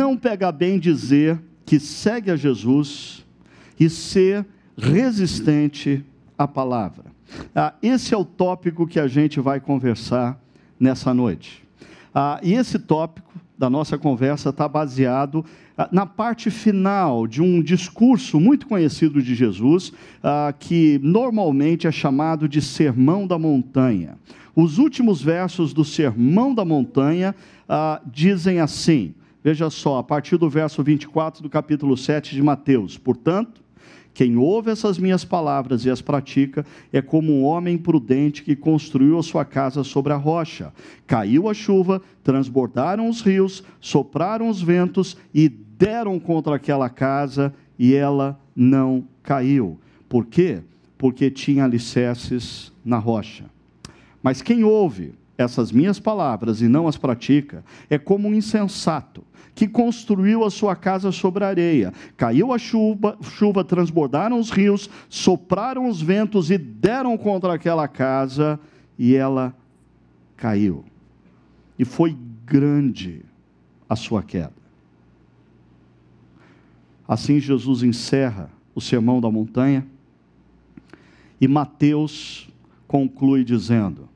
não pega bem dizer que segue a Jesus e ser resistente à palavra. Ah, esse é o tópico que a gente vai conversar nessa noite. Ah, e esse tópico da nossa conversa está baseado ah, na parte final de um discurso muito conhecido de Jesus, ah, que normalmente é chamado de Sermão da Montanha. Os últimos versos do Sermão da Montanha ah, dizem assim: veja só, a partir do verso 24 do capítulo 7 de Mateus. Portanto, quem ouve essas minhas palavras e as pratica é como um homem prudente que construiu a sua casa sobre a rocha. Caiu a chuva, transbordaram os rios, sopraram os ventos e deram contra aquela casa e ela não caiu. Por quê? Porque tinha alicerces na rocha. Mas quem ouve essas minhas palavras e não as pratica é como um insensato que construiu a sua casa sobre a areia. Caiu a chuva, chuva, transbordaram os rios, sopraram os ventos e deram contra aquela casa, e ela caiu. E foi grande a sua queda. Assim Jesus encerra o sermão da montanha, e Mateus conclui dizendo: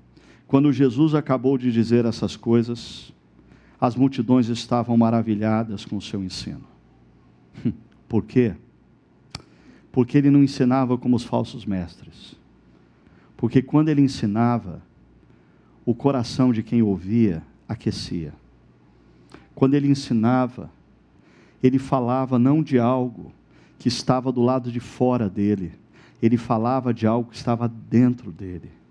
quando Jesus acabou de dizer essas coisas, as multidões estavam maravilhadas com o seu ensino. Por quê? Porque ele não ensinava como os falsos mestres. Porque quando ele ensinava, o coração de quem ouvia aquecia. Quando ele ensinava, ele falava não de algo que estava do lado de fora dele, ele falava de algo que estava dentro dele.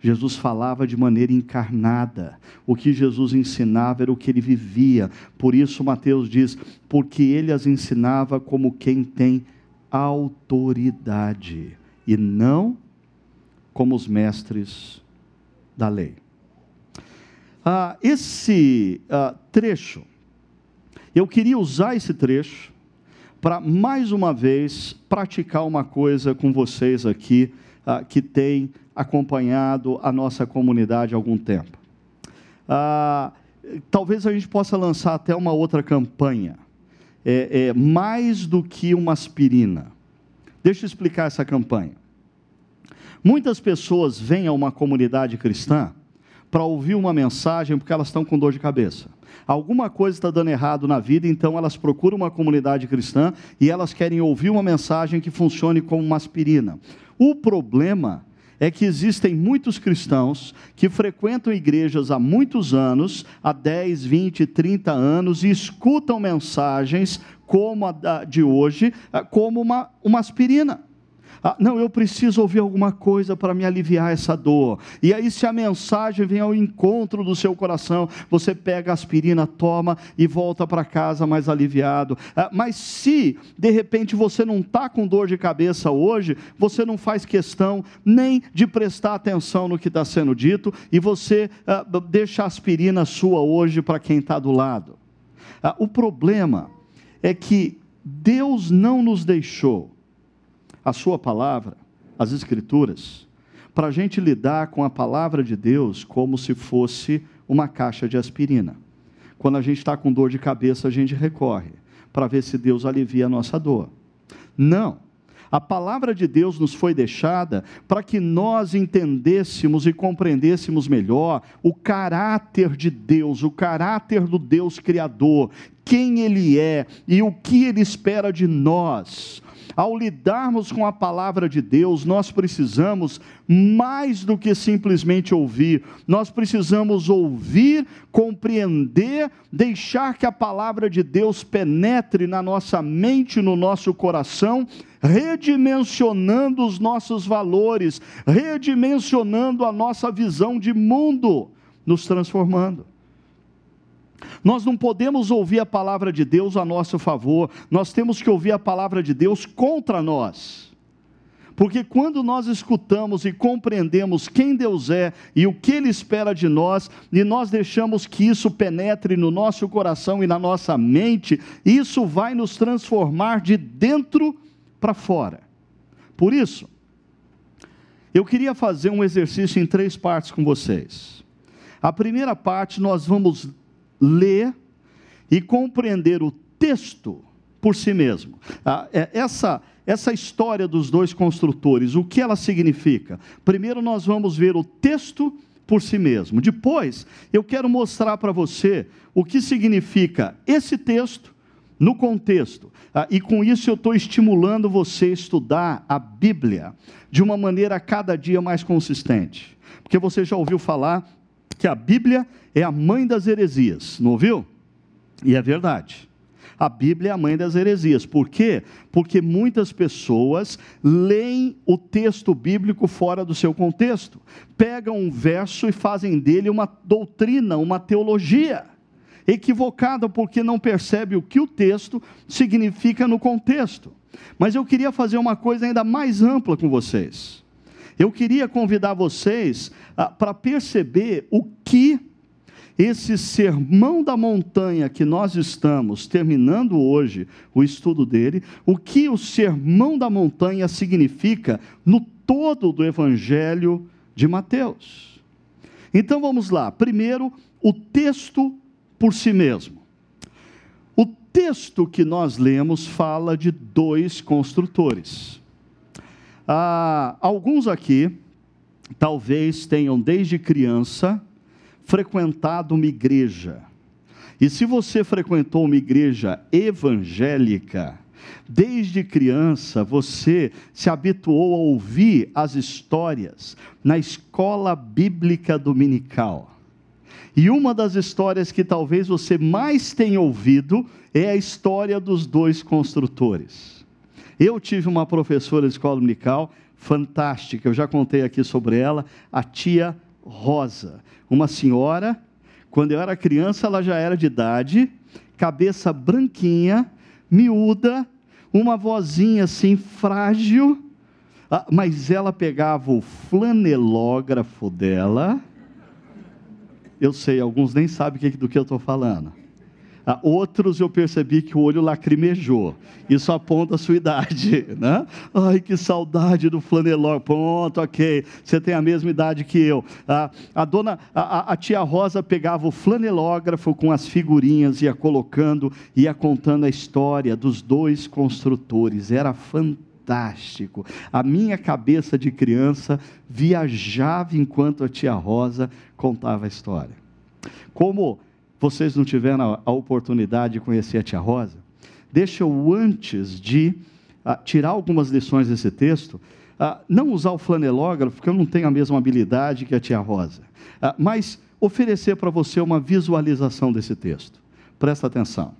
Jesus falava de maneira encarnada. O que Jesus ensinava era o que ele vivia. Por isso, Mateus diz: porque ele as ensinava como quem tem autoridade, e não como os mestres da lei. Ah, esse ah, trecho, eu queria usar esse trecho para mais uma vez praticar uma coisa com vocês aqui ah, que tem acompanhado a nossa comunidade há algum tempo. Ah, talvez a gente possa lançar até uma outra campanha, é, é, mais do que uma aspirina. Deixa eu explicar essa campanha. Muitas pessoas vêm a uma comunidade cristã para ouvir uma mensagem porque elas estão com dor de cabeça. Alguma coisa está dando errado na vida, então elas procuram uma comunidade cristã e elas querem ouvir uma mensagem que funcione como uma aspirina. O problema é que existem muitos cristãos que frequentam igrejas há muitos anos, há 10, 20, 30 anos, e escutam mensagens como a de hoje, ah, como uma, uma aspirina. Ah, não, eu preciso ouvir alguma coisa para me aliviar essa dor. E aí, se a mensagem vem ao encontro do seu coração, você pega a aspirina, toma e volta para casa mais aliviado. Ah, mas se, de repente, você não está com dor de cabeça hoje, você não faz questão nem de prestar atenção no que está sendo dito, e você ah, deixa a aspirina sua hoje para quem está do lado. Ah, o problema é que Deus não nos deixou a Sua palavra, as Escrituras, para a gente lidar com a palavra de Deus como se fosse uma caixa de aspirina. Quando a gente está com dor de cabeça, a gente recorre para ver se Deus alivia a nossa dor. Não. A palavra de Deus nos foi deixada para que nós entendêssemos e compreendêssemos melhor o caráter de Deus, o caráter do Deus Criador, quem Ele é e o que Ele espera de nós. Ao lidarmos com a palavra de Deus, nós precisamos mais do que simplesmente ouvir, nós precisamos ouvir, compreender, deixar que a palavra de Deus penetre na nossa mente, no nosso coração, redimensionando os nossos valores, redimensionando a nossa visão de mundo, nos transformando. Nós não podemos ouvir a palavra de Deus a nosso favor, nós temos que ouvir a palavra de Deus contra nós. Porque quando nós escutamos e compreendemos quem Deus é e o que Ele espera de nós, e nós deixamos que isso penetre no nosso coração e na nossa mente, isso vai nos transformar de dentro para fora. Por isso, eu queria fazer um exercício em três partes com vocês. A primeira parte nós vamos ler e compreender o texto por si mesmo. Ah, é, essa, essa história dos dois construtores, o que ela significa? Primeiro, nós vamos ver o texto por si mesmo. Depois, eu quero mostrar para você o que significa esse texto no contexto. Ah, e com isso eu estou estimulando você a estudar a Bíblia de uma maneira cada dia mais consistente. Porque você já ouviu falar que a Bíblia é a mãe das heresias, não ouviu? E é verdade. A Bíblia é a mãe das heresias. Por quê? Porque muitas pessoas leem o texto bíblico fora do seu contexto, pegam um verso e fazem dele uma doutrina, uma teologia equivocada porque não percebe o que o texto significa no contexto. Mas eu queria fazer uma coisa ainda mais ampla com vocês. Eu queria convidar vocês ah, para perceber o que esse sermão da montanha que nós estamos terminando hoje o estudo dele, o que o sermão da montanha significa no todo do evangelho de Mateus. Então vamos lá. Primeiro, o texto por si mesmo. O texto que nós lemos fala de dois construtores. Ah, alguns aqui talvez tenham desde criança frequentado uma igreja. E se você frequentou uma igreja evangélica, desde criança você se habituou a ouvir as histórias na escola bíblica dominical. E uma das histórias que talvez você mais tenha ouvido é a história dos dois construtores. Eu tive uma professora de escola dominical fantástica, eu já contei aqui sobre ela, a tia Rosa. Uma senhora, quando eu era criança, ela já era de idade, cabeça branquinha, miúda, uma vozinha assim frágil, mas ela pegava o flanelógrafo dela eu sei, alguns nem sabem do que eu estou falando. Outros eu percebi que o olho lacrimejou. Isso aponta a sua idade, né? Ai, que saudade do flaneló. Pronto, ok. Você tem a mesma idade que eu. A dona, a, a, tia Rosa pegava o flanelógrafo com as figurinhas, ia colocando, ia contando a história dos dois construtores. Era fantástico fantástico. A minha cabeça de criança viajava enquanto a tia Rosa contava a história. Como vocês não tiveram a oportunidade de conhecer a tia Rosa, deixa eu, antes de uh, tirar algumas lições desse texto, uh, não usar o flanelógrafo, porque eu não tenho a mesma habilidade que a tia Rosa, uh, mas oferecer para você uma visualização desse texto. Presta atenção.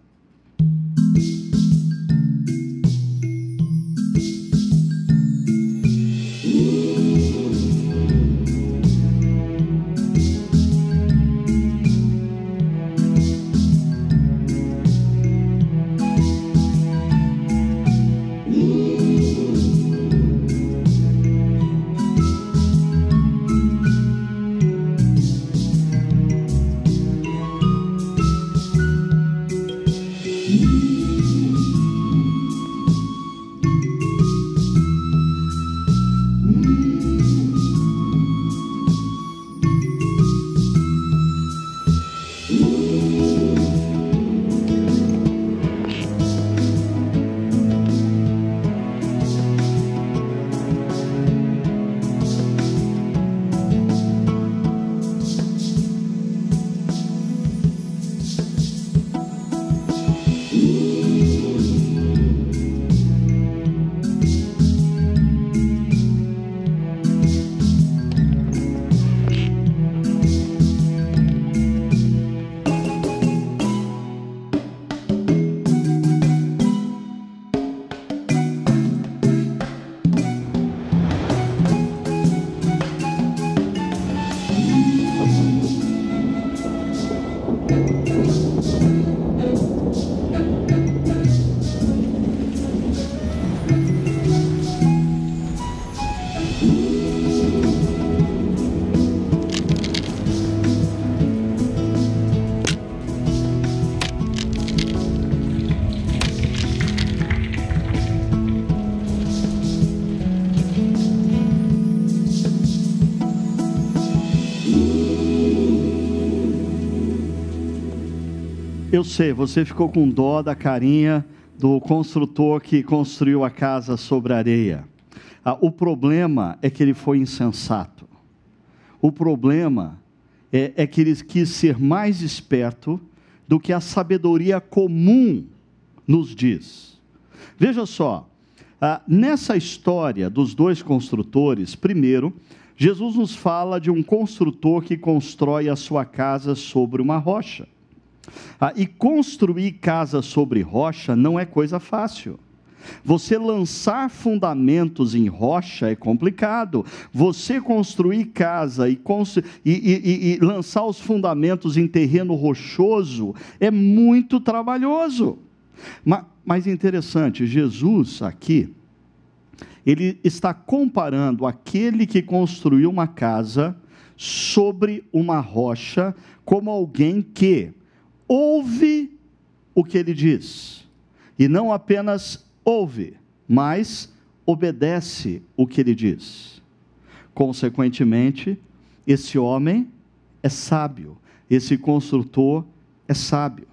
Eu sei, você ficou com dó da carinha do construtor que construiu a casa sobre areia. Ah, o problema é que ele foi insensato. O problema é, é que ele quis ser mais esperto do que a sabedoria comum nos diz. Veja só, ah, nessa história dos dois construtores, primeiro, Jesus nos fala de um construtor que constrói a sua casa sobre uma rocha. Ah, e construir casa sobre rocha não é coisa fácil. Você lançar fundamentos em rocha é complicado. Você construir casa e, e, e, e lançar os fundamentos em terreno rochoso é muito trabalhoso. Mas, mas interessante, Jesus aqui, ele está comparando aquele que construiu uma casa sobre uma rocha como alguém que ouve o que ele diz, e não apenas ouve, mas obedece o que ele diz. Consequentemente, esse homem é sábio, esse construtor é sábio.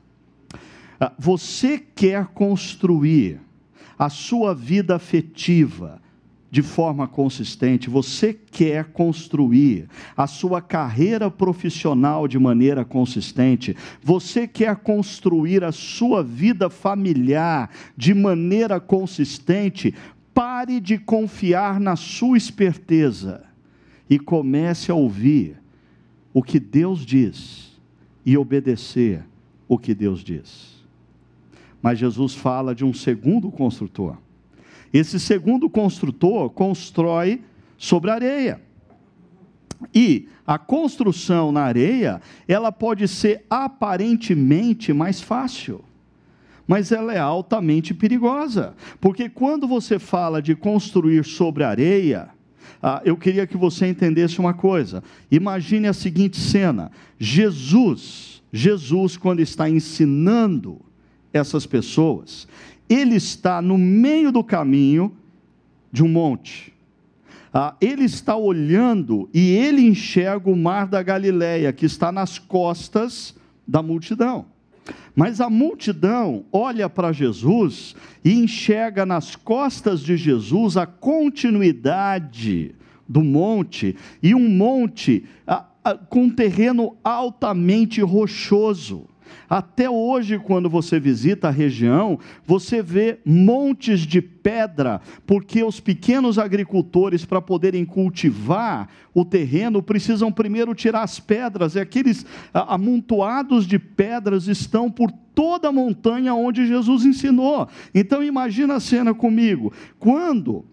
Ah, você quer construir a sua vida afetiva, de forma consistente, você quer construir a sua carreira profissional de maneira consistente, você quer construir a sua vida familiar de maneira consistente, pare de confiar na sua esperteza e comece a ouvir o que Deus diz e obedecer o que Deus diz. Mas Jesus fala de um segundo construtor esse segundo construtor constrói sobre areia. E a construção na areia, ela pode ser aparentemente mais fácil, mas ela é altamente perigosa, porque quando você fala de construir sobre areia, ah, eu queria que você entendesse uma coisa. Imagine a seguinte cena: Jesus, Jesus, quando está ensinando essas pessoas, ele está no meio do caminho de um monte. Ah, ele está olhando e ele enxerga o mar da Galileia, que está nas costas da multidão. Mas a multidão olha para Jesus e enxerga nas costas de Jesus a continuidade do monte, e um monte ah, ah, com terreno altamente rochoso. Até hoje, quando você visita a região, você vê montes de pedra, porque os pequenos agricultores, para poderem cultivar o terreno, precisam primeiro tirar as pedras, e aqueles amontoados de pedras estão por toda a montanha onde Jesus ensinou. Então, imagina a cena comigo. Quando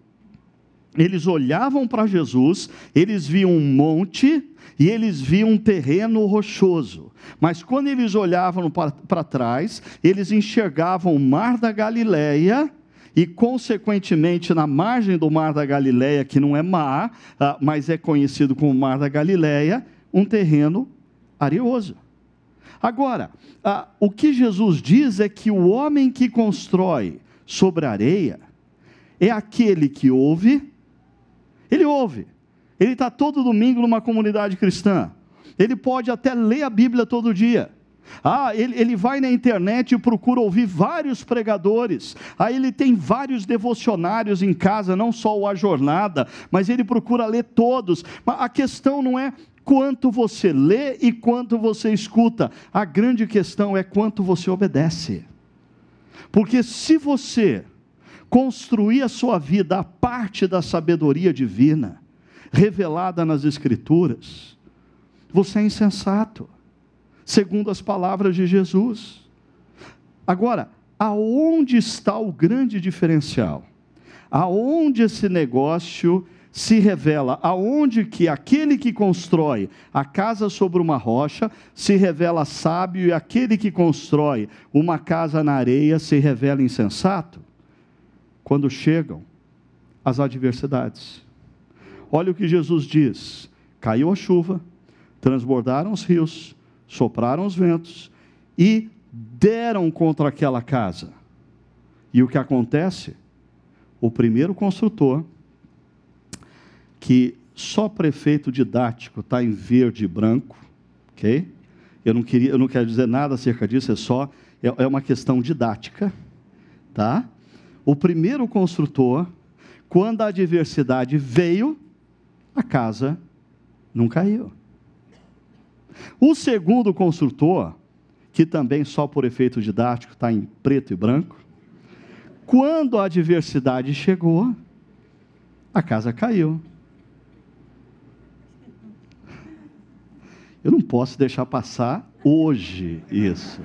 eles olhavam para Jesus, eles viam um monte e eles viam um terreno rochoso. Mas quando eles olhavam para trás, eles enxergavam o mar da Galileia e, consequentemente, na margem do mar da Galileia, que não é mar, ah, mas é conhecido como mar da Galileia, um terreno areoso. Agora, ah, o que Jesus diz é que o homem que constrói sobre areia é aquele que ouve, ele ouve, ele está todo domingo numa comunidade cristã. Ele pode até ler a Bíblia todo dia. Ah, ele, ele vai na internet e procura ouvir vários pregadores. Aí ele tem vários devocionários em casa, não só o A Jornada, mas ele procura ler todos. Mas a questão não é quanto você lê e quanto você escuta. A grande questão é quanto você obedece. Porque se você construir a sua vida a parte da sabedoria divina, revelada nas Escrituras, você é insensato, segundo as palavras de Jesus. Agora, aonde está o grande diferencial? Aonde esse negócio se revela? Aonde que aquele que constrói a casa sobre uma rocha se revela sábio e aquele que constrói uma casa na areia se revela insensato? Quando chegam as adversidades. Olha o que Jesus diz: caiu a chuva, transbordaram os rios, sopraram os ventos e deram contra aquela casa. E o que acontece? O primeiro construtor, que só prefeito didático está em verde e branco, ok? Eu não, queria, eu não quero dizer nada acerca disso, é só é, é uma questão didática, tá? O primeiro construtor, quando a adversidade veio, a casa não caiu. O segundo construtor, que também só por efeito didático está em preto e branco, quando a adversidade chegou, a casa caiu. Eu não posso deixar passar hoje isso.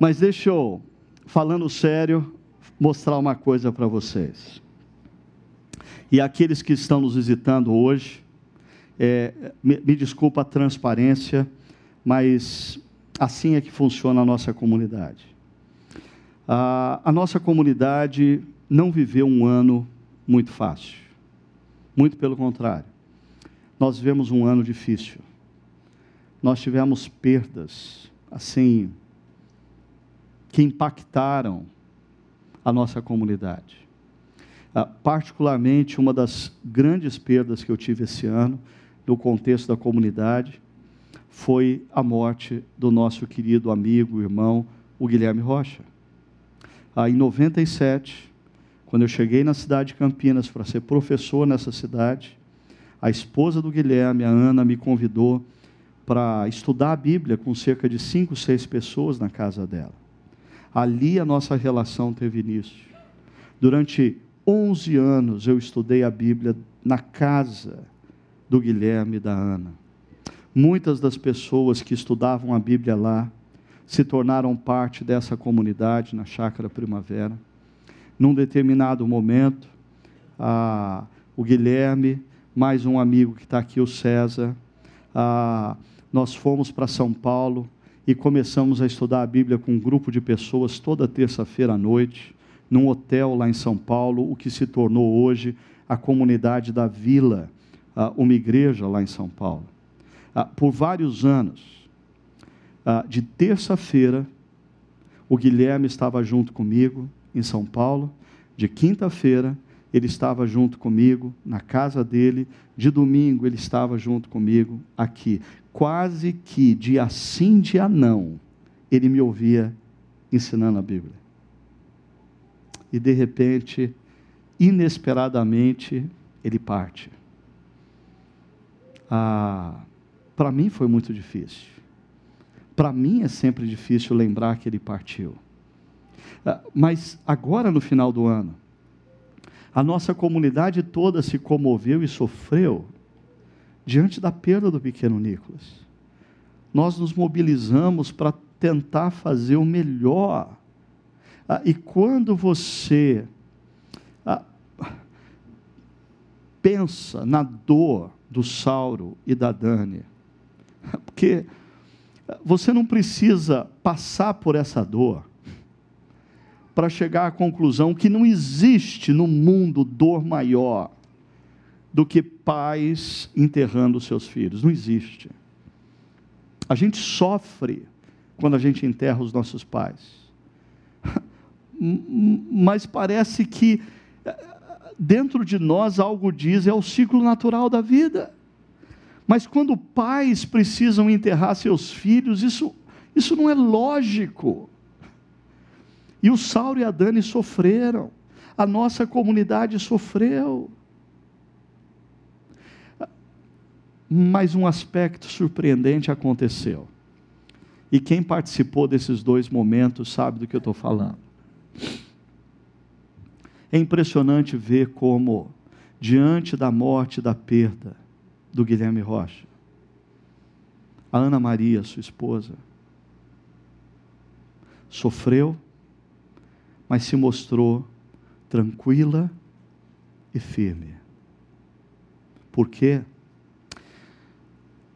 Mas deixa eu, falando sério, mostrar uma coisa para vocês. E aqueles que estão nos visitando hoje, é, me, me desculpa a transparência, mas assim é que funciona a nossa comunidade. A, nossa comunidade não viveu um ano muito fácil. Muito pelo contrário. Nós vivemos um ano difícil. Nós tivemos perdas, assim, que impactaram a nossa comunidade. Ah, particularmente, uma das grandes perdas que eu tive esse ano, no contexto da comunidade, foi a morte do nosso querido amigo, irmão, o Guilherme Rocha. Ah, em 97, quando eu cheguei na cidade de Campinas para ser professor nessa cidade, a esposa do Guilherme, a Ana, me convidou para estudar a Bíblia com cerca de cinco, seis pessoas na casa dela. Ali a nossa relação teve início. Durante 11 anos eu estudei a Bíblia na casa do Guilherme e da Ana. Muitas das pessoas que estudavam a Bíblia lá se tornaram parte dessa comunidade na Chácara Primavera num determinado momento, ah, o Guilherme, mais um amigo que está aqui, o César, ah, nós fomos para São Paulo e começamos a estudar a Bíblia com um grupo de pessoas toda terça-feira à noite, num hotel lá em São Paulo, o que se tornou hoje a comunidade da Vila, ah, uma igreja lá em São Paulo. Ah, por vários anos, ah, de terça-feira, o Guilherme estava junto comigo, em São Paulo. De quinta-feira, ele estava junto comigo na casa dele. De domingo, ele estava junto comigo aqui. Quase que dia sim, dia não, ele me ouvia ensinando a Bíblia. E de repente, inesperadamente, ele parte. Ah, Para mim foi muito difícil. Para mim é sempre difícil lembrar que ele partiu. Ah, mas agora, no final do ano, a nossa comunidade toda se comoveu e sofreu diante da perda do pequeno Nicolas. Nós nos mobilizamos para tentar fazer o melhor. Ah, e quando você ah, pensa na dor do Sauro e da Dani, porque você não precisa passar por essa dor para chegar à conclusão que não existe no mundo dor maior do que pais enterrando seus filhos. Não existe. A gente sofre quando a gente enterra os nossos pais. Mas parece que dentro de nós algo diz é o ciclo natural da vida. Mas quando pais precisam enterrar seus filhos, isso, isso não é lógico. E o Saulo e a Dani sofreram. A nossa comunidade sofreu. Mas um aspecto surpreendente aconteceu. E quem participou desses dois momentos sabe do que eu estou falando. É impressionante ver como, diante da morte e da perda do Guilherme Rocha, a Ana Maria, sua esposa, sofreu mas se mostrou tranquila e firme. Por quê?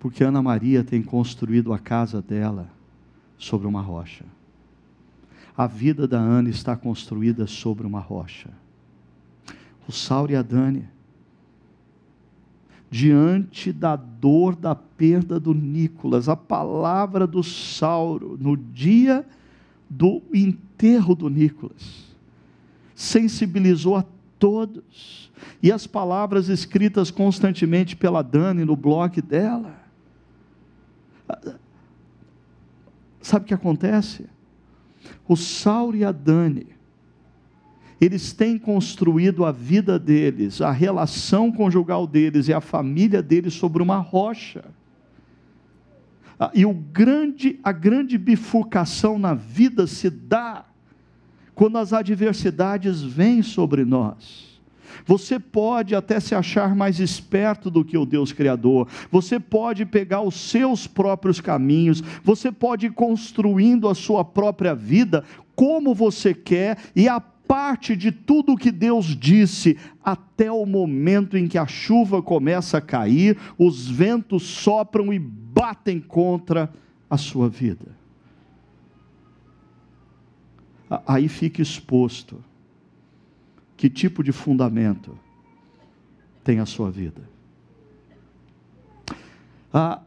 Porque Ana Maria tem construído a casa dela sobre uma rocha. A vida da Ana está construída sobre uma rocha. O Sauro e a Dani, diante da dor da perda do Nicolas, a palavra do Sauro, no dia do enterro do Nicolas. Sensibilizou a todos. E as palavras escritas constantemente pela Dani no blog dela. Sabe o que acontece? O Saulo e a Dani, eles têm construído a vida deles, a relação conjugal deles e a família deles sobre uma rocha. Ah, e o grande, a grande bifurcação na vida se dá quando as adversidades vêm sobre nós. Você pode até se achar mais esperto do que o Deus Criador, você pode pegar os seus próprios caminhos, você pode ir construindo a sua própria vida como você quer e a parte de tudo o que Deus disse, até o momento em que a chuva começa a cair, os ventos sopram e batem contra a sua vida. Aí fica exposto que tipo de fundamento tem a sua vida. Ah,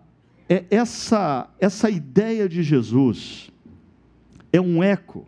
é essa, essa ideia de Jesus é um eco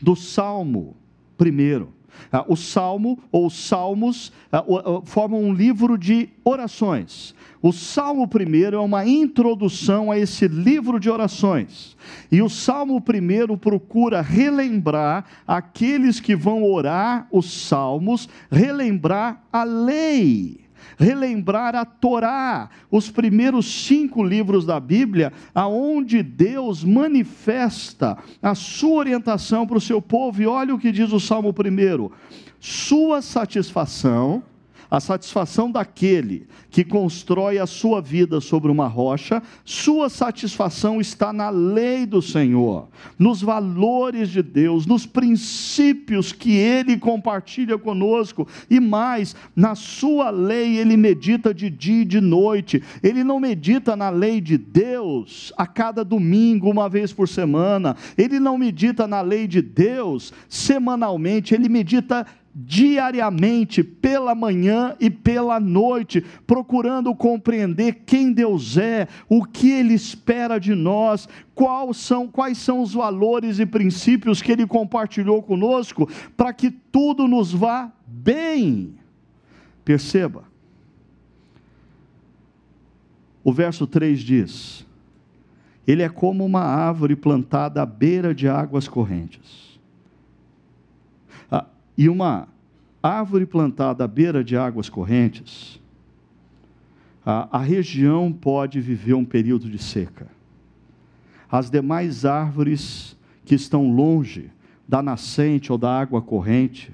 do Salmo primeiro. Ah, o Salmo ou os Salmos ah, formam um livro de orações. O Salmo primeiro é uma introdução a esse livro de orações. E o Salmo primeiro procura relembrar aqueles que vão orar os salmos, relembrar a lei relembrar a Torá, os primeiros cinco livros da Bíblia, aonde Deus manifesta a sua orientação para o seu povo. E olha o que diz o Salmo primeiro: sua satisfação a satisfação daquele que constrói a sua vida sobre uma rocha, sua satisfação está na lei do Senhor, nos valores de Deus, nos princípios que ele compartilha conosco, e mais, na sua lei ele medita de dia e de noite, ele não medita na lei de Deus a cada domingo, uma vez por semana, ele não medita na lei de Deus semanalmente, ele medita diariamente, pela manhã e pela noite, procurando compreender quem Deus é, o que Ele espera de nós, quais são, quais são os valores e princípios que Ele compartilhou conosco, para que tudo nos vá bem. Perceba, o verso 3 diz: Ele é como uma árvore plantada à beira de águas correntes e uma árvore plantada à beira de águas correntes, a, a região pode viver um período de seca. As demais árvores que estão longe da nascente ou da água corrente,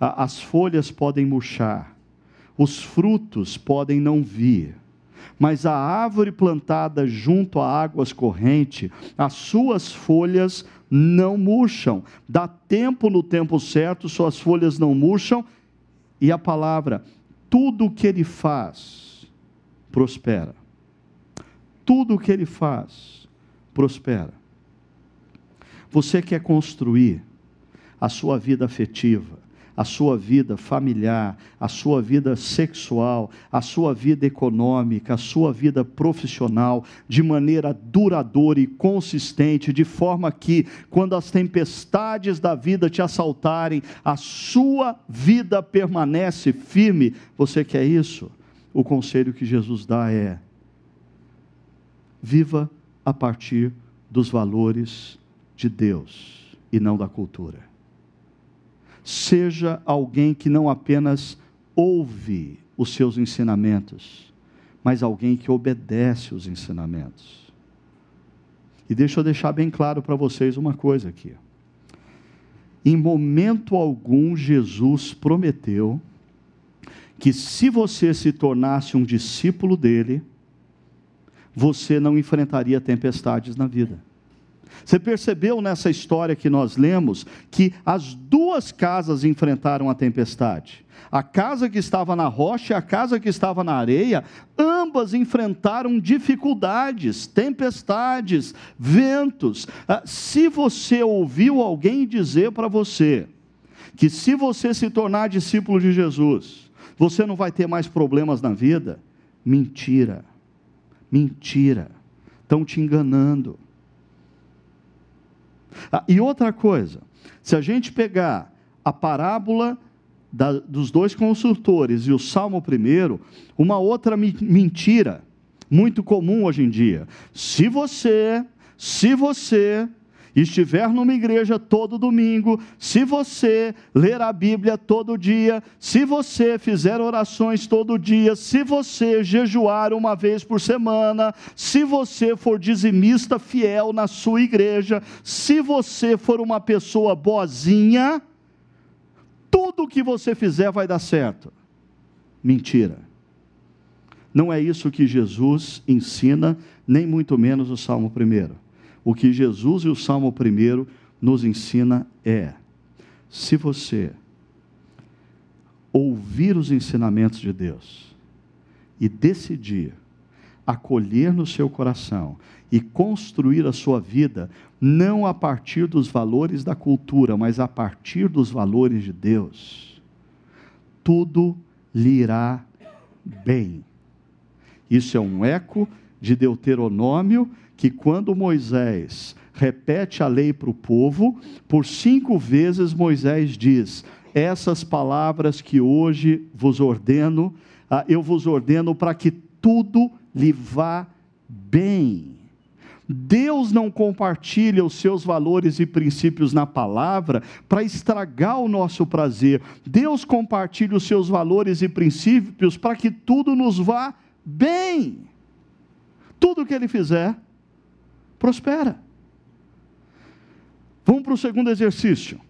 a, as folhas podem murchar, os frutos podem não vir mas a árvore plantada junto a águas correntes, as suas folhas não murcham. Dá tempo no tempo certo, suas folhas não murcham. E a palavra, tudo o que ele faz, prospera. Tudo o que ele faz, prospera. Você quer construir a sua vida afetiva, a sua vida familiar, a sua vida sexual, a sua vida econômica, a sua vida profissional, de maneira duradoura e consistente, de forma que, quando as tempestades da vida te assaltarem, a sua vida permanece firme. Você quer isso? O conselho que Jesus dá é: viva a partir dos valores de Deus e não da cultura seja alguém que não apenas ouve os seus ensinamentos, mas alguém que obedece os ensinamentos. E deixa eu deixar bem claro para vocês uma coisa aqui. Em momento algum, Jesus prometeu que se você se tornasse um discípulo dele, você não enfrentaria tempestades na vida. Você percebeu nessa história que nós lemos que as duas casas enfrentaram a tempestade. A casa que estava na rocha e a casa que estava na areia, ambas enfrentaram dificuldades, tempestades, ventos. Ah, se você ouviu alguém dizer para você que se você se tornar discípulo de Jesus, você não vai ter mais problemas na vida, mentira. Mentira. Estão te enganando. Ah, e outra coisa, se a gente pegar a parábola da, dos dois consultores e o Salmo primeiro, uma outra mentira muito comum hoje em dia. Se você se você estiver numa igreja todo domingo, se você ler a Bíblia todo dia, se você fizer orações todo dia, se você jejuar uma vez por semana, se você for dizimista fiel na sua igreja, se você for uma pessoa boazinha, tudo que você fizer vai dar certo. Mentira. Não é isso que Jesus ensina, nem muito menos o Salmo 1. O que Jesus e o Salmo 1 nos ensina é: se você ouvir os ensinamentos de Deus e decidir acolher no seu coração e construir a sua vida não a partir dos valores da cultura, mas a partir dos valores de Deus, tudo lhe irá bem. Isso é um eco de Deuteronômio, que quando Moisés repete a lei para o povo, por cinco vezes Moisés diz: Essas palavras que hoje vos ordeno, ah, eu vos ordeno para que tudo lhe vá bem. Deus não compartilha os seus valores e princípios na palavra para estragar o nosso prazer. Deus compartilha os seus valores e princípios para que tudo nos vá bem. Tudo que ele fizer, prospera. Vamos para o segundo exercício.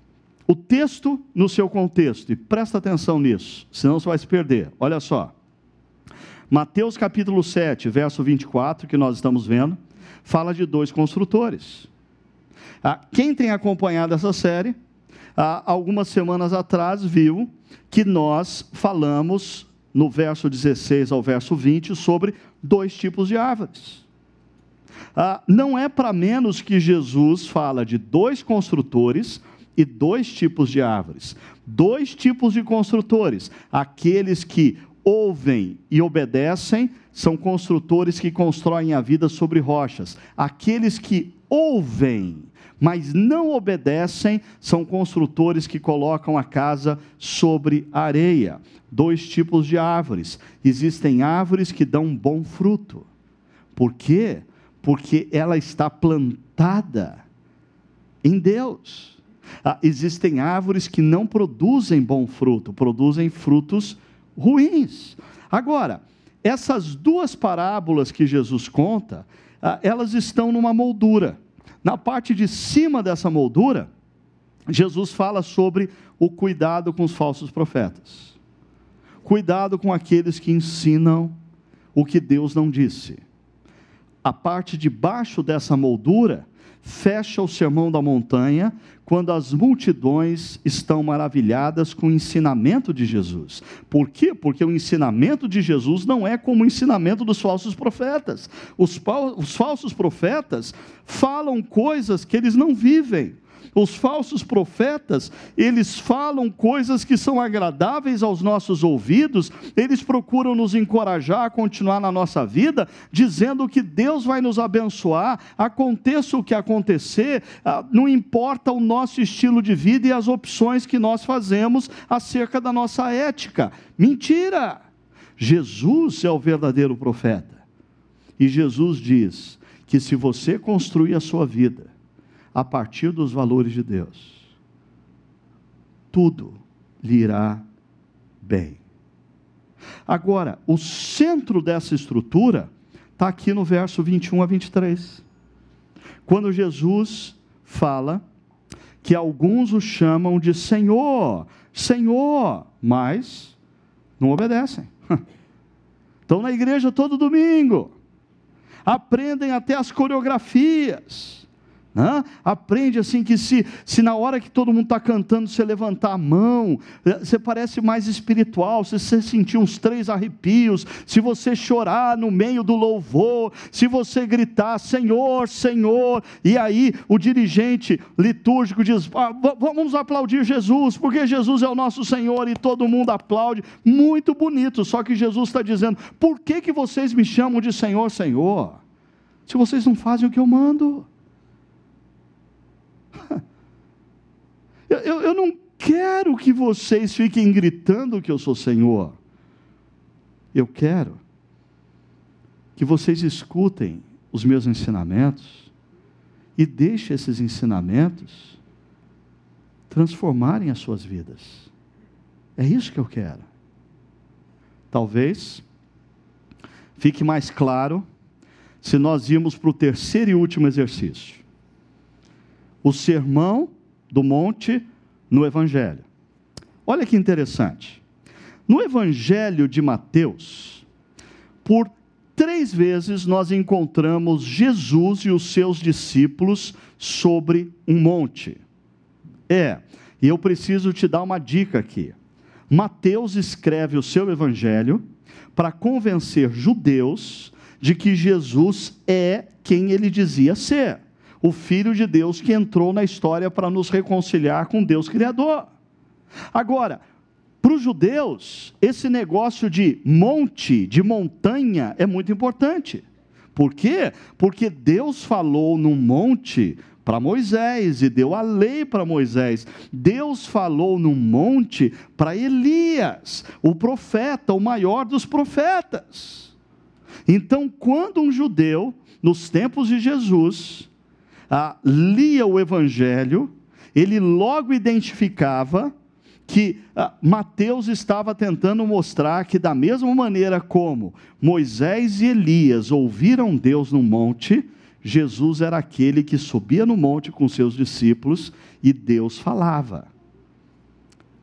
O texto no seu contexto, e presta atenção nisso, senão você vai se perder. Olha só. Mateus capítulo 7, verso 24, que nós estamos vendo, fala de dois construtores. Ah, quem tem acompanhado essa série, ah, algumas semanas atrás viu que nós falamos no verso 16 ao verso 20 sobre dois tipos de árvores. Ah, não é para menos que Jesus fala de dois construtores e dois tipos de árvores. Dois tipos de construtores: aqueles que ouvem e obedecem são construtores que constroem a vida sobre rochas. Aqueles que ouvem, mas não obedecem, são construtores que colocam a casa sobre areia. Dois tipos de árvores. Existem árvores que dão bom fruto. Por quê? Porque ela está plantada em Deus. Ah, existem árvores que não produzem bom fruto, produzem frutos ruins. Agora, essas duas parábolas que Jesus conta, ah, elas estão numa moldura. Na parte de cima dessa moldura, Jesus fala sobre o cuidado com os falsos profetas. Cuidado com aqueles que ensinam o que Deus não disse. A parte de baixo dessa moldura fecha o sermão da montanha quando as multidões estão maravilhadas com o ensinamento de Jesus. Por quê? Porque o ensinamento de Jesus não é como o ensinamento dos falsos profetas. Os, os falsos profetas falam coisas que eles não vivem. Os falsos profetas, eles falam coisas que são agradáveis aos nossos ouvidos, eles procuram nos encorajar a continuar na nossa vida, dizendo que Deus vai nos abençoar, aconteça o que acontecer, ah, não importa o nosso estilo de vida e as opções que nós fazemos acerca da nossa ética. Mentira! Jesus é o verdadeiro profeta. E Jesus diz que se você construir a sua vida a partir dos valores de Deus, tudo lhe irá bem. Agora, o centro dessa estrutura está aqui no verso 21 a 23. Quando Jesus fala que alguns o chamam de Senhor, Senhor, mas não obedecem. Estão na igreja todo domingo, aprendem até as coreografias, Aprende assim que se, se na hora que todo mundo está cantando, você levantar a mão, eh, você parece mais espiritual, se você sentir uns três arrepios, se você chorar no meio do louvor, se você gritar, Senhor, Senhor, e aí o dirigente litúrgico diz, ah, vamos aplaudir Jesus, porque Jesus é o nosso Senhor e todo mundo aplaude, muito bonito, só que Jesus está dizendo, por que, que vocês me chamam de Senhor, Senhor? Se vocês não fazem o que eu mando. Eu, eu, eu não quero que vocês fiquem gritando que eu sou Senhor. Eu quero que vocês escutem os meus ensinamentos e deixe esses ensinamentos transformarem as suas vidas. É isso que eu quero. Talvez fique mais claro se nós irmos para o terceiro e último exercício. O sermão do monte no Evangelho. Olha que interessante. No Evangelho de Mateus, por três vezes nós encontramos Jesus e os seus discípulos sobre um monte. É, e eu preciso te dar uma dica aqui. Mateus escreve o seu evangelho para convencer judeus de que Jesus é quem ele dizia ser, o Filho de Deus que entrou na história para nos reconciliar com Deus Criador. Agora, para os judeus, esse negócio de monte, de montanha, é muito importante. Por quê? Porque Deus falou num monte para Moisés e deu a lei para Moisés. Deus falou num monte para Elias, o profeta, o maior dos profetas. Então, quando um judeu, nos tempos de Jesus, ah, lia o evangelho, ele logo identificava que ah, Mateus estava tentando mostrar que, da mesma maneira como Moisés e Elias ouviram Deus no monte, Jesus era aquele que subia no monte com seus discípulos e Deus falava.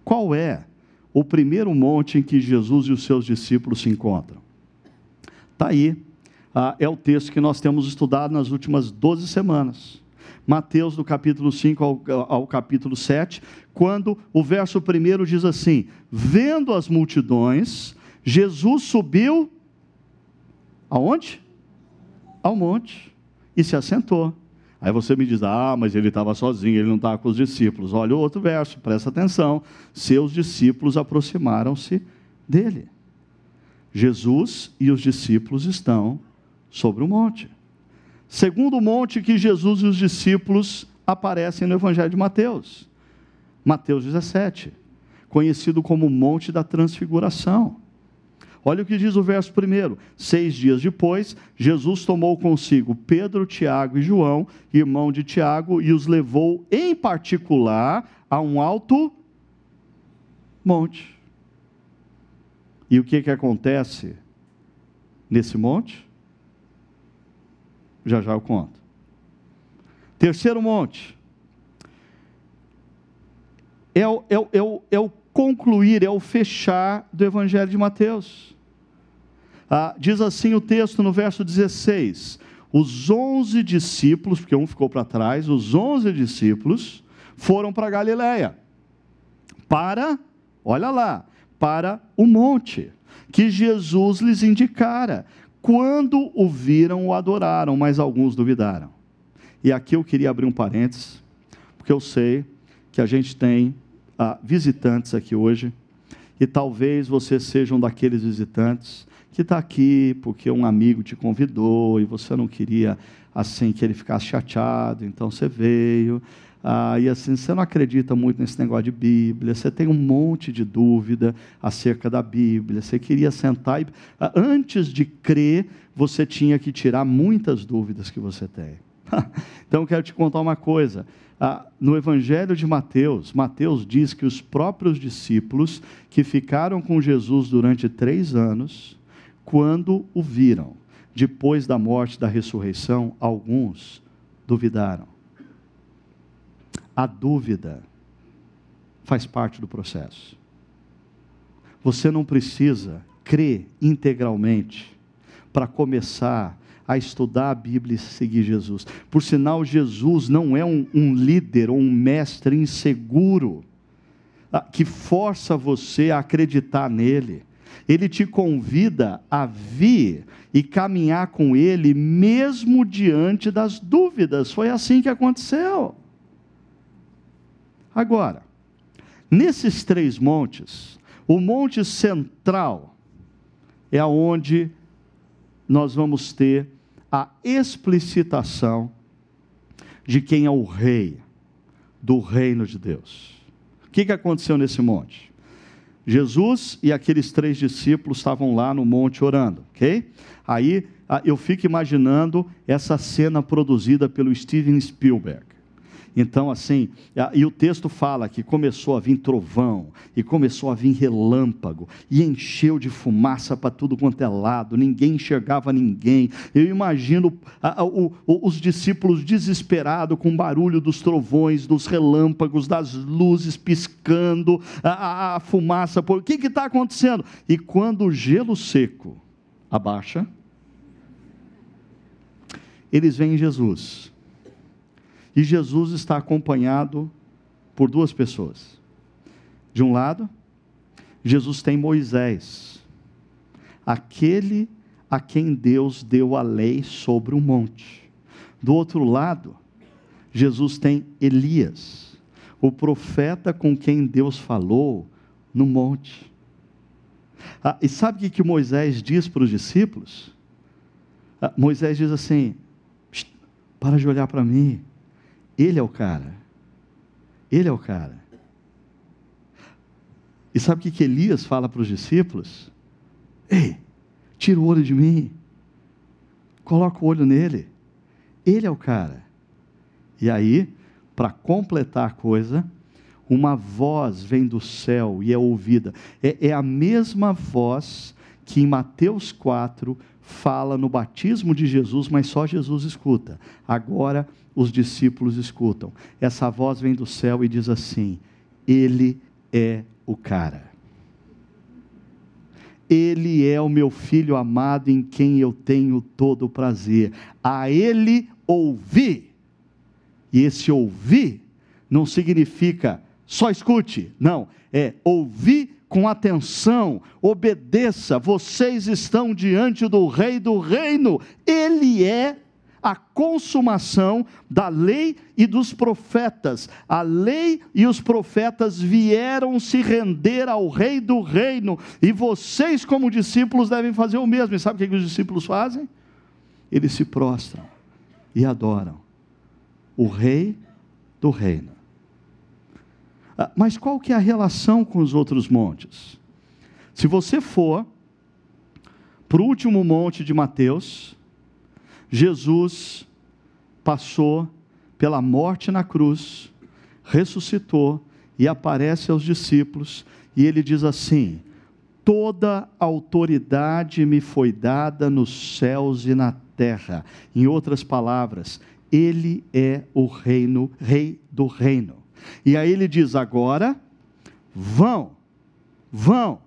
Qual é o primeiro monte em que Jesus e os seus discípulos se encontram? Está aí, ah, é o texto que nós temos estudado nas últimas 12 semanas. Mateus, do capítulo 5 ao, ao capítulo 7, quando o verso primeiro diz assim: Vendo as multidões, Jesus subiu aonde? Ao monte e se assentou. Aí você me diz, ah, mas ele estava sozinho, ele não estava com os discípulos. Olha o outro verso, presta atenção. Seus discípulos aproximaram-se dele. Jesus e os discípulos estão sobre o monte. Segundo monte que Jesus e os discípulos aparecem no Evangelho de Mateus. Mateus 17, conhecido como Monte da Transfiguração. Olha o que diz o verso primeiro. Seis dias depois, Jesus tomou consigo Pedro, Tiago e João, irmão de Tiago, e os levou em particular a um alto monte. E o que, que acontece nesse monte? Já já eu conto. Terceiro monte. É o, é, o, é, o, é o concluir, é o fechar do Evangelho de Mateus. Ah, diz assim o texto no verso 16: Os onze discípulos, porque um ficou para trás, os onze discípulos foram para Galiléia, para, olha lá, para o monte que Jesus lhes indicara. Quando o viram, o adoraram, mas alguns duvidaram. E aqui eu queria abrir um parênteses, porque eu sei que a gente tem ah, visitantes aqui hoje, e talvez você seja um daqueles visitantes que está aqui porque um amigo te convidou e você não queria assim que ele ficasse chateado, então você veio. Ah, e assim, você não acredita muito nesse negócio de Bíblia, você tem um monte de dúvida acerca da Bíblia, você queria sentar e. Ah, antes de crer, você tinha que tirar muitas dúvidas que você tem. então, eu quero te contar uma coisa. Ah, no Evangelho de Mateus, Mateus diz que os próprios discípulos que ficaram com Jesus durante três anos, quando o viram. Depois da morte, da ressurreição, alguns duvidaram. A dúvida faz parte do processo. Você não precisa crer integralmente para começar a estudar a Bíblia e seguir Jesus. Por sinal, Jesus não é um, um líder ou um mestre inseguro ah, que força você a acreditar nele ele te convida a vir e caminhar com ele, mesmo diante das dúvidas. Foi assim que aconteceu. Agora, nesses três montes, o monte central é aonde nós vamos ter a explicitação de quem é o rei do reino de Deus. O que, que aconteceu nesse monte? Jesus e aqueles três discípulos estavam lá no monte orando, ok? Aí ah, eu fico imaginando essa cena produzida pelo Steven Spielberg. Então, assim, e o texto fala que começou a vir trovão, e começou a vir relâmpago, e encheu de fumaça para tudo quanto é lado, ninguém enxergava ninguém. Eu imagino a, a, o, os discípulos desesperados com o barulho dos trovões, dos relâmpagos, das luzes piscando, a, a fumaça. Por... O que está acontecendo? E quando o gelo seco abaixa, eles veem Jesus e Jesus está acompanhado por duas pessoas. De um lado, Jesus tem Moisés, aquele a quem Deus deu a lei sobre o monte. Do outro lado, Jesus tem Elias, o profeta com quem Deus falou no monte. Ah, e sabe o que, Moisés diz para os discípulos? Ah, Moisés diz assim: para de olhar para mim, ele é o cara. Ele é o cara. E sabe o que, que Elias fala para os discípulos? Ei, tira o olho de mim. Coloca o olho nele. Ele é o cara. E aí, para completar a coisa, uma voz vem do céu e é ouvida. É, é, a mesma voz que em Mateus 4 fala no batismo de Jesus, mas só Jesus escuta. Agora os discípulos escutam. Essa voz vem do céu e diz assim: Ele é o cara. Ele é o meu filho amado em quem eu tenho todo o prazer. A ele ouvi. E esse ouvir não significa só escute, não, é ouvir com atenção, obedeça, vocês estão diante do Rei do Reino, Ele é a consumação da lei e dos profetas. A lei e os profetas vieram se render ao Rei do Reino, e vocês, como discípulos, devem fazer o mesmo. E sabe o que os discípulos fazem? Eles se prostram e adoram o Rei do Reino. Ah, mas qual que é a relação com os outros montes? Se você for para o último monte de Mateus, Jesus passou pela morte na cruz, ressuscitou e aparece aos discípulos, e ele diz assim: Toda autoridade me foi dada nos céus e na terra. Em outras palavras, ele é o reino, rei do reino. E aí ele diz: agora vão, vão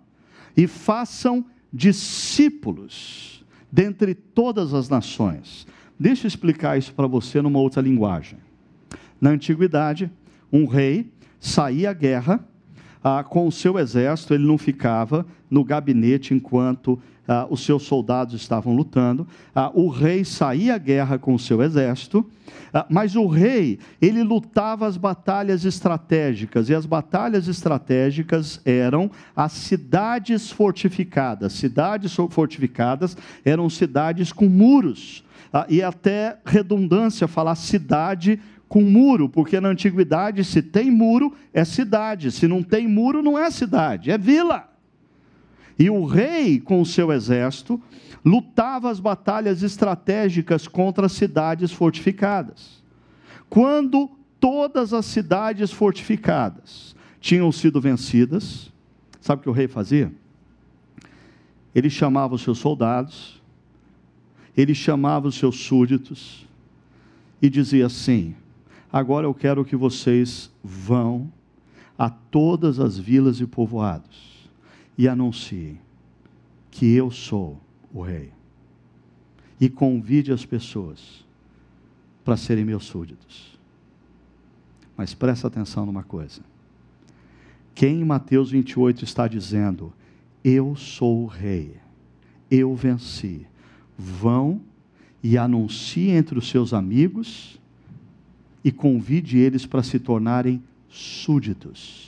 e façam discípulos dentre todas as nações. Deixa eu explicar isso para você numa outra linguagem. Na antiguidade, um rei saía à guerra ah, com o seu exército, ele não ficava no gabinete enquanto ah, os seus soldados estavam lutando. Ah, o rei saía à guerra com o seu exército, ah, mas o rei, ele lutava as batalhas estratégicas, e as batalhas estratégicas eram as cidades fortificadas. Cidades fortificadas eram cidades com muros, ah, e até redundância falar cidade com muro, porque na antiguidade, se tem muro, é cidade, se não tem muro, não é cidade, é vila. E o rei, com o seu exército, lutava as batalhas estratégicas contra as cidades fortificadas. Quando todas as cidades fortificadas tinham sido vencidas, sabe o que o rei fazia? Ele chamava os seus soldados, ele chamava os seus súditos e dizia assim: Agora eu quero que vocês vão a todas as vilas e povoados e anuncie que eu sou o rei. E convide as pessoas para serem meus súditos. Mas presta atenção numa coisa. Quem em Mateus 28 está dizendo: Eu sou o rei, eu venci. Vão e anuncie entre os seus amigos e convide eles para se tornarem súditos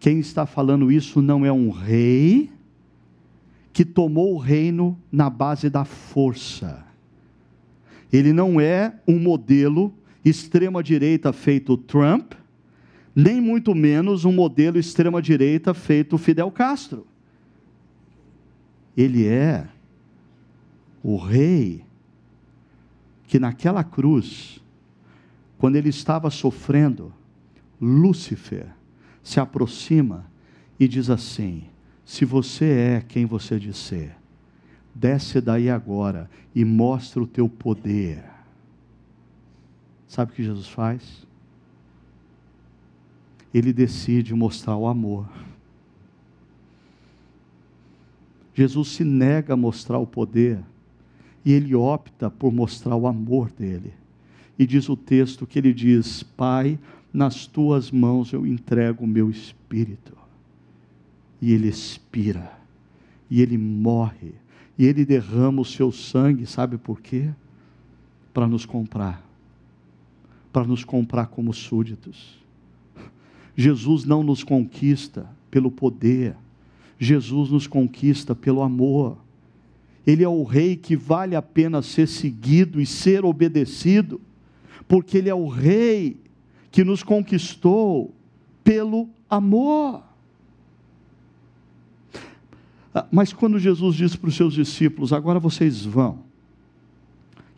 quem está falando isso não é um rei que tomou o reino na base da força. Ele não é um modelo extrema-direita feito Trump, nem muito menos um modelo extrema-direita feito Fidel Castro. Ele é O rei, que naquela cruz, quando ele estava sofrendo, Lúcifer se aproxima e diz assim: Se você é quem você diz ser, desce daí agora e mostra o teu poder. Sabe o que Jesus faz? Ele decide mostrar o amor. Jesus se nega a mostrar o poder e ele opta por mostrar o amor dele. E diz o texto que ele diz: Pai, nas tuas mãos eu entrego o meu espírito. E ele expira, e ele morre, e ele derrama o seu sangue, sabe por quê? Para nos comprar, para nos comprar como súditos. Jesus não nos conquista pelo poder, Jesus nos conquista pelo amor. Ele é o rei que vale a pena ser seguido e ser obedecido, porque ele é o rei que nos conquistou pelo amor. Ah, mas quando Jesus disse para os seus discípulos: agora vocês vão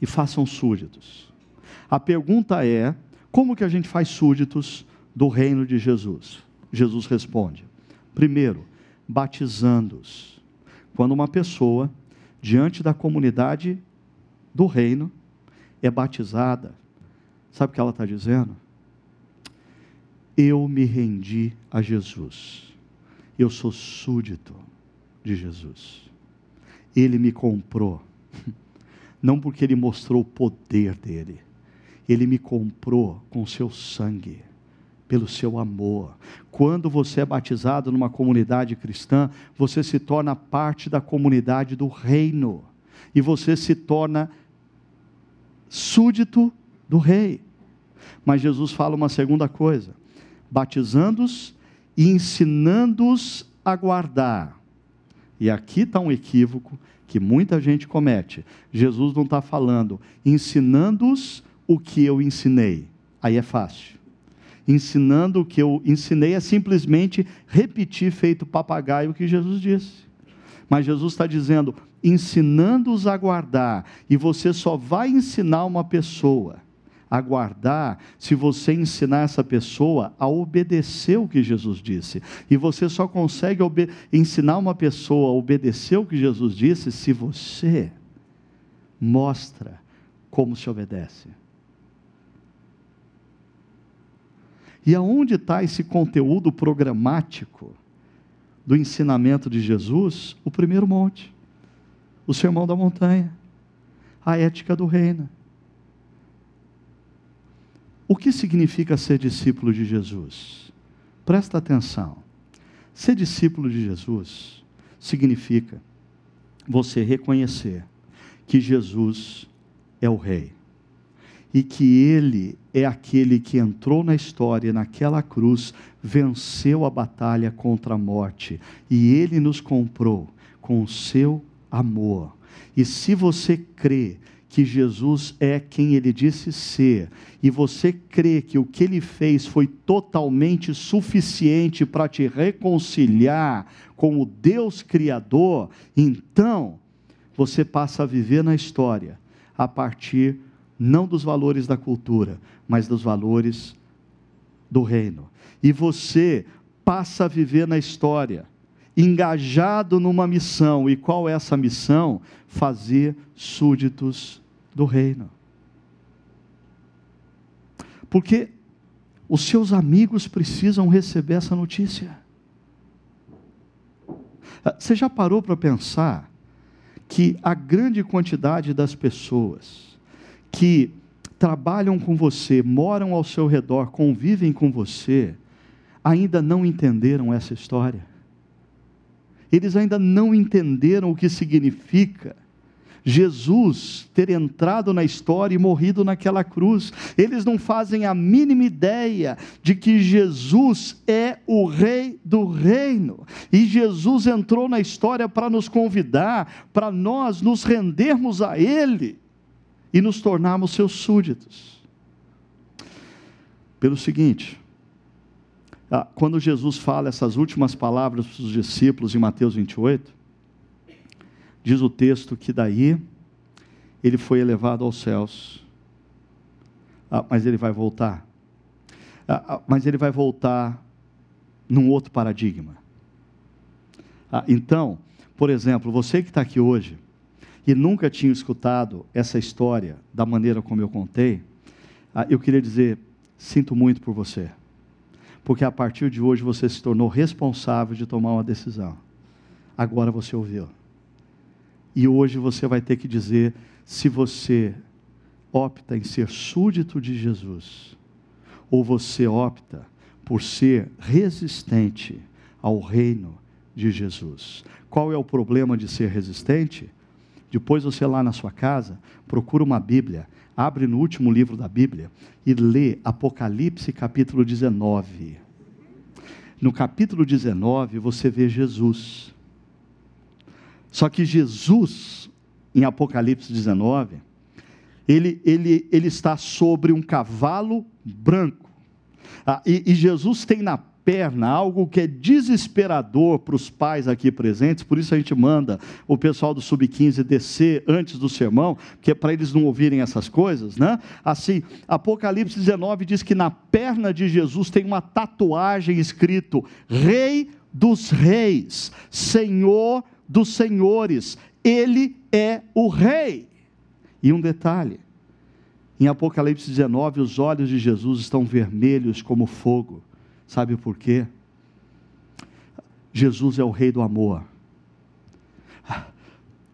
e façam súditos. A pergunta é: como que a gente faz súditos do reino de Jesus? Jesus responde: primeiro, batizando-os. Quando uma pessoa, diante da comunidade do reino, é batizada, sabe o que ela está dizendo? Eu me rendi a Jesus, eu sou súdito de Jesus. Ele me comprou, não porque ele mostrou o poder dele, ele me comprou com seu sangue, pelo seu amor. Quando você é batizado numa comunidade cristã, você se torna parte da comunidade do reino, e você se torna súdito do rei. Mas Jesus fala uma segunda coisa: batizando-os e ensinando-os a guardar e aqui está um equívoco que muita gente comete. Jesus não está falando, ensinando-os o que eu ensinei. Aí é fácil. Ensinando o que eu ensinei é simplesmente repetir feito papagaio o que Jesus disse. Mas Jesus está dizendo, ensinando-os a guardar. E você só vai ensinar uma pessoa aguardar se você ensinar essa pessoa a obedecer o que Jesus disse. E você só consegue ensinar uma pessoa a obedecer o que Jesus disse se você mostra como se obedece. E aonde está esse conteúdo programático do ensinamento de Jesus? O primeiro monte, o sermão da montanha, a ética do reino. O que significa ser discípulo de Jesus? Presta atenção. Ser discípulo de Jesus significa você reconhecer que Jesus é o Rei e que Ele é aquele que entrou na história, naquela cruz, venceu a batalha contra a morte e Ele nos comprou com o seu amor. E se você crê que Jesus é quem ele disse ser, e você crê que o que ele fez foi totalmente suficiente para te reconciliar com o Deus Criador, então você passa a viver na história a partir não dos valores da cultura, mas dos valores do reino. E você passa a viver na história engajado numa missão. E qual é essa missão? Fazer súditos do reino. Porque os seus amigos precisam receber essa notícia. Ah, você já parou para pensar que a grande quantidade das pessoas que trabalham com você, moram ao seu redor, convivem com você, ainda não entenderam essa história? Eles ainda não entenderam o que significa Jesus ter entrado na história e morrido naquela cruz. Eles não fazem a mínima ideia de que Jesus é o Rei do reino. E Jesus entrou na história para nos convidar, para nós nos rendermos a Ele e nos tornarmos seus súditos. Pelo seguinte, quando Jesus fala essas últimas palavras para os discípulos em Mateus 28, Diz o texto que daí ele foi elevado aos céus. Ah, mas ele vai voltar. Ah, ah, mas ele vai voltar num outro paradigma. Ah, então, por exemplo, você que está aqui hoje e nunca tinha escutado essa história da maneira como eu contei, ah, eu queria dizer: sinto muito por você, porque a partir de hoje você se tornou responsável de tomar uma decisão. Agora você ouviu. E hoje você vai ter que dizer se você opta em ser súdito de Jesus ou você opta por ser resistente ao reino de Jesus. Qual é o problema de ser resistente? Depois você lá na sua casa, procura uma Bíblia, abre no último livro da Bíblia e lê Apocalipse capítulo 19. No capítulo 19 você vê Jesus. Só que Jesus, em Apocalipse 19, ele, ele, ele está sobre um cavalo branco. Ah, e, e Jesus tem na perna, algo que é desesperador para os pais aqui presentes, por isso a gente manda o pessoal do Sub-15 descer antes do sermão, que é para eles não ouvirem essas coisas, né? Assim, Apocalipse 19 diz que na perna de Jesus tem uma tatuagem escrito: Rei dos Reis, Senhor dos Senhores, Ele é o Rei. E um detalhe, em Apocalipse 19, os olhos de Jesus estão vermelhos como fogo. Sabe por quê? Jesus é o Rei do amor,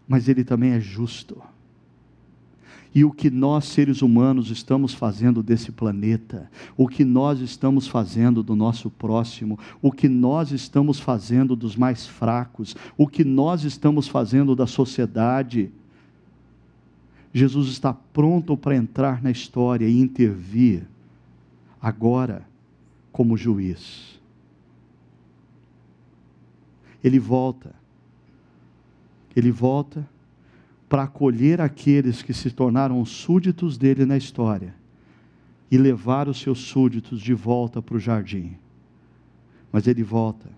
mas Ele também é justo. E o que nós, seres humanos, estamos fazendo desse planeta, o que nós estamos fazendo do nosso próximo, o que nós estamos fazendo dos mais fracos, o que nós estamos fazendo da sociedade, Jesus está pronto para entrar na história e intervir, agora, como juiz. Ele volta, ele volta para acolher aqueles que se tornaram súditos dele na história e levar os seus súditos de volta para o jardim. Mas ele volta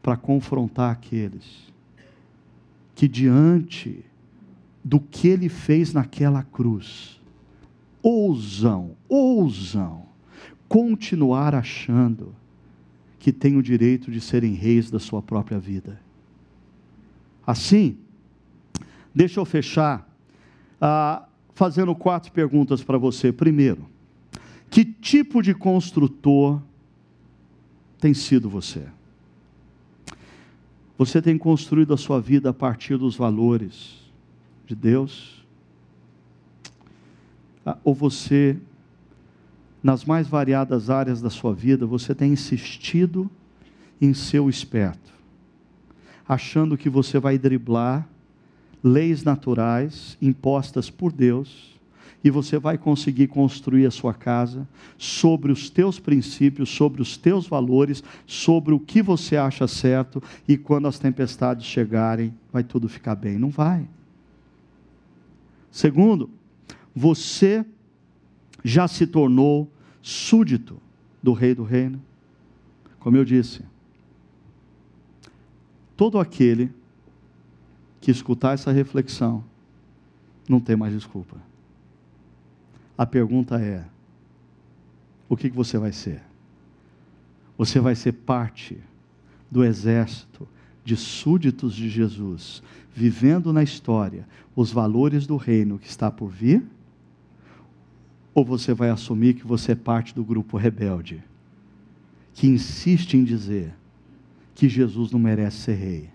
para confrontar aqueles que, diante do que ele fez naquela cruz, ousam, ousam continuar achando que têm o direito de serem reis da sua própria vida. Assim, Deixa eu fechar ah, fazendo quatro perguntas para você. Primeiro, que tipo de construtor tem sido você? Você tem construído a sua vida a partir dos valores de Deus? Ah, ou você, nas mais variadas áreas da sua vida, você tem insistido em ser o esperto, achando que você vai driblar leis naturais impostas por Deus, e você vai conseguir construir a sua casa sobre os teus princípios, sobre os teus valores, sobre o que você acha certo, e quando as tempestades chegarem, vai tudo ficar bem. Não vai. Segundo, você já se tornou súdito do Rei do Reino. Como eu disse, todo aquele que escutar essa reflexão não tem mais desculpa. A pergunta é: o que, você vai ser? Você vai ser parte do exército de súditos de Jesus, vivendo na história os valores do reino que está por vir? Ou você vai assumir que você é parte do grupo rebelde, que insiste em dizer que Jesus não merece ser rei?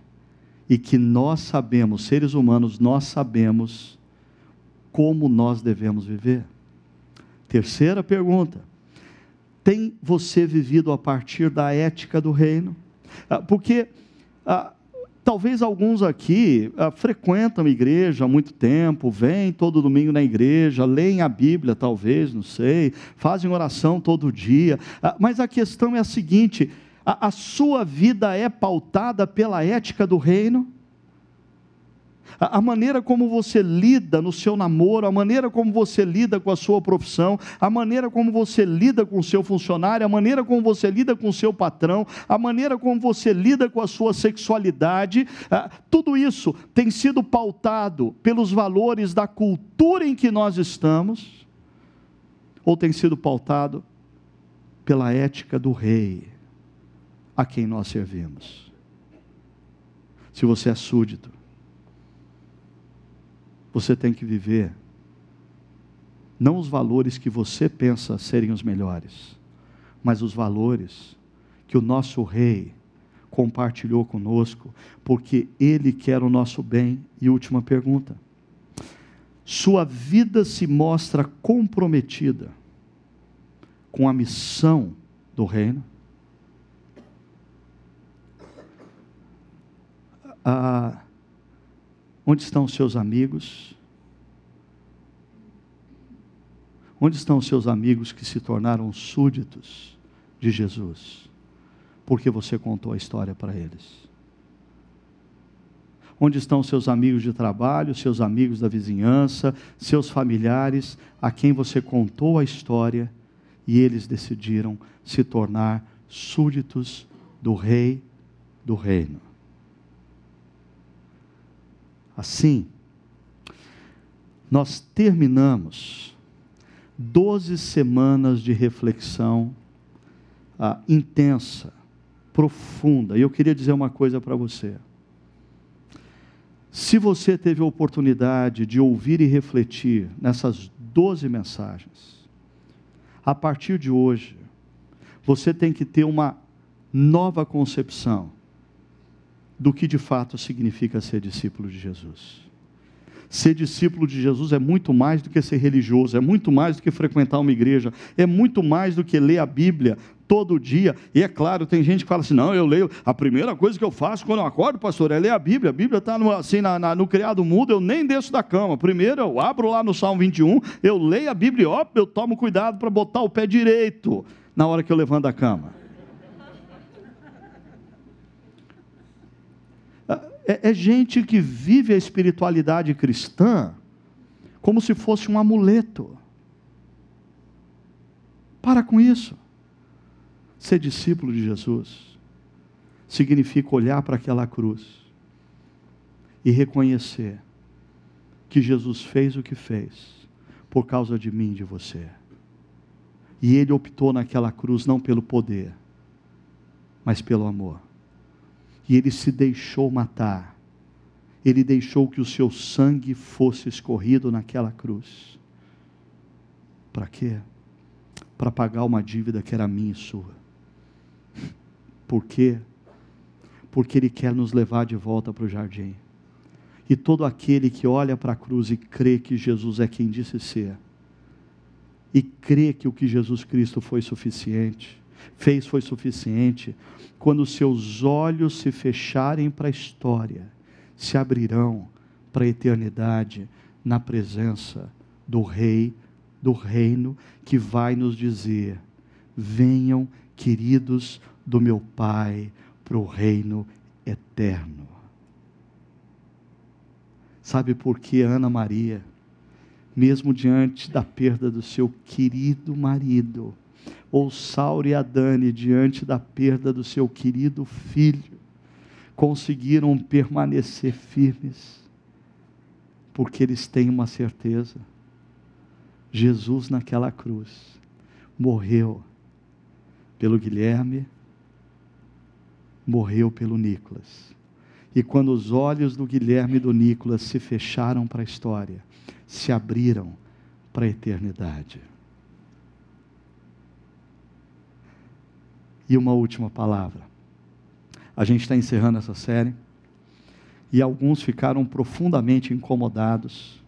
e que nós sabemos, seres humanos, nós sabemos como nós devemos viver. Terceira pergunta: tem você vivido a partir da ética do reino? Ah, porque ah, talvez alguns aqui ah, frequentam a igreja há muito tempo, vêm todo domingo na igreja, leem a Bíblia, talvez, não sei, fazem oração todo dia, ah, mas a questão é a seguinte: a, a sua vida é pautada pela ética do reino? A maneira como você lida no seu namoro, a maneira como você lida com a sua profissão, a maneira como você lida com o seu funcionário, a maneira como você lida com o seu patrão, a maneira como você lida com a sua sexualidade, tudo isso tem sido pautado pelos valores da cultura em que nós estamos, ou tem sido pautado pela ética do rei a quem nós servimos. Se você é súdito, você tem que viver não os valores que você pensa serem os melhores, mas os valores que o nosso rei compartilhou conosco, porque ele quer o nosso bem. E última pergunta: sua vida se mostra comprometida com a missão do reino? Ah, Onde estão os seus amigos? Onde estão os seus amigos que se tornaram súditos de Jesus? Porque você contou a história para eles. Onde estão os seus amigos de trabalho, seus amigos da vizinhança, seus familiares, a quem você contou a história e eles decidiram se tornar súditos do Rei do Reino? Assim, nós terminamos 12 semanas de reflexão ah, intensa, profunda. E eu queria dizer uma coisa para você. Se você teve a oportunidade de ouvir e refletir nessas 12 mensagens, a partir de hoje, você tem que ter uma nova concepção do que de fato significa ser discípulo de Jesus. Ser discípulo de Jesus é muito mais do que ser religioso, é muito mais do que frequentar uma igreja, é muito mais do que ler a Bíblia todo dia. E é claro, tem gente que fala assim: não, eu leio, a primeira coisa que eu faço quando eu acordo, pastor, é ler a Bíblia. A Bíblia está no, assim, na, na, no criado mudo, eu nem desço da cama. Primeiro eu abro lá no Salmo 21, eu leio a Bíblia, ó, eu tomo cuidado para botar o pé direito na hora que eu levanto da cama. É, é gente que vive a espiritualidade cristã como se fosse um amuleto. Para com isso. Ser discípulo de Jesus significa olhar para aquela cruz e reconhecer que Jesus fez o que fez por causa de mim e de você. E ele optou naquela cruz não pelo poder, mas pelo amor e ele se deixou matar. Ele deixou que o seu sangue fosse escorrido naquela cruz. Para quê? Para pagar uma dívida que era minha e sua. Por quê? Porque Ele quer nos levar de volta para o jardim. E todo aquele que olha para a cruz e crê que Jesus é quem disse ser, e crê que o que Jesus Cristo foi suficiente, fez foi suficiente, quando seus olhos se fecharem para a história, se abrirão para a eternidade na presença do Rei do reino que vai nos dizer: venham, queridos do meu Pai, para o reino eterno. Sabe por que Ana Maria, mesmo diante da perda do seu querido marido, ou Sauro e Adane, diante da perda do seu querido filho, conseguiram permanecer firmes, porque eles têm uma certeza: Jesus naquela cruz morreu pelo Guilherme, morreu pelo Nicolas. E quando os olhos do Guilherme e do Nicolas se fecharam para a história, se abriram para a eternidade. E uma última palavra. A gente está encerrando essa série e alguns ficaram profundamente incomodados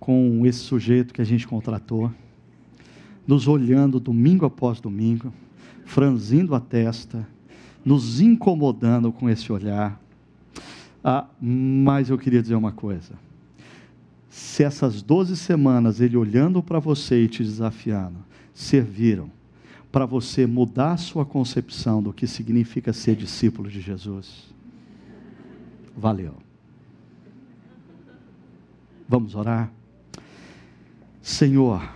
com esse sujeito que a gente contratou, nos olhando domingo após domingo, franzindo a testa, nos incomodando com esse olhar. Ah, mas eu queria dizer uma coisa. Se essas 12 semanas ele olhando para você e te desafiando, serviram para você mudar sua concepção do que significa ser discípulo de Jesus. Valeu. Vamos orar. Senhor,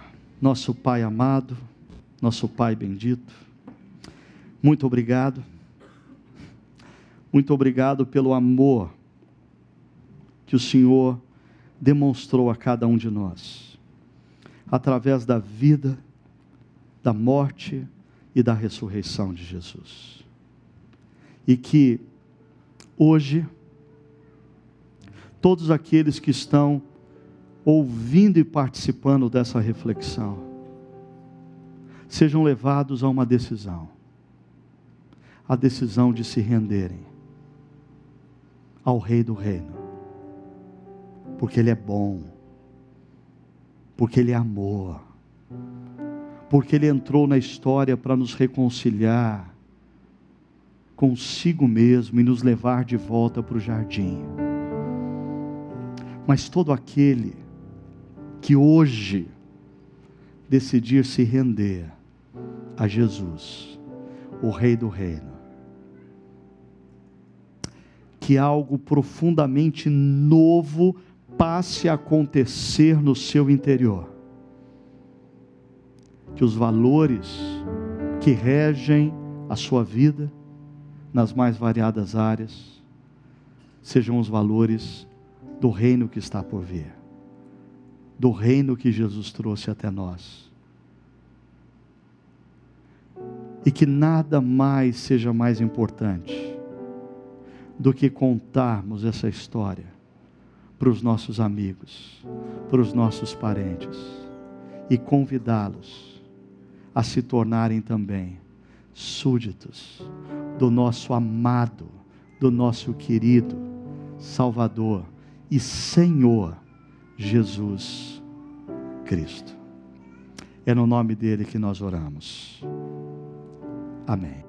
nosso Pai amado, nosso Pai bendito, muito obrigado. Muito obrigado pelo amor que o Senhor demonstrou a cada um de nós, através da vida, da morte e da ressurreição de Jesus. E que hoje, todos aqueles que estão ouvindo e participando dessa reflexão, sejam levados a uma decisão. A decisão de se renderem ao Rei do Reino, porque Ele é bom, porque Ele é amor, porque Ele entrou na história para nos reconciliar consigo mesmo e nos levar de volta para o jardim. Mas todo aquele que hoje decidir se render a Jesus, o Rei do Reino, que algo profundamente novo passe a acontecer no seu interior. Que os valores que regem a sua vida, nas mais variadas áreas, sejam os valores do reino que está por vir, do reino que Jesus trouxe até nós. E que nada mais seja mais importante do que contarmos essa história para os nossos amigos, para os nossos parentes e convidá-los a se tornarem também súditos do nosso amado, do nosso querido Salvador e Senhor Jesus Cristo. É no nome dele que nós oramos. Amém.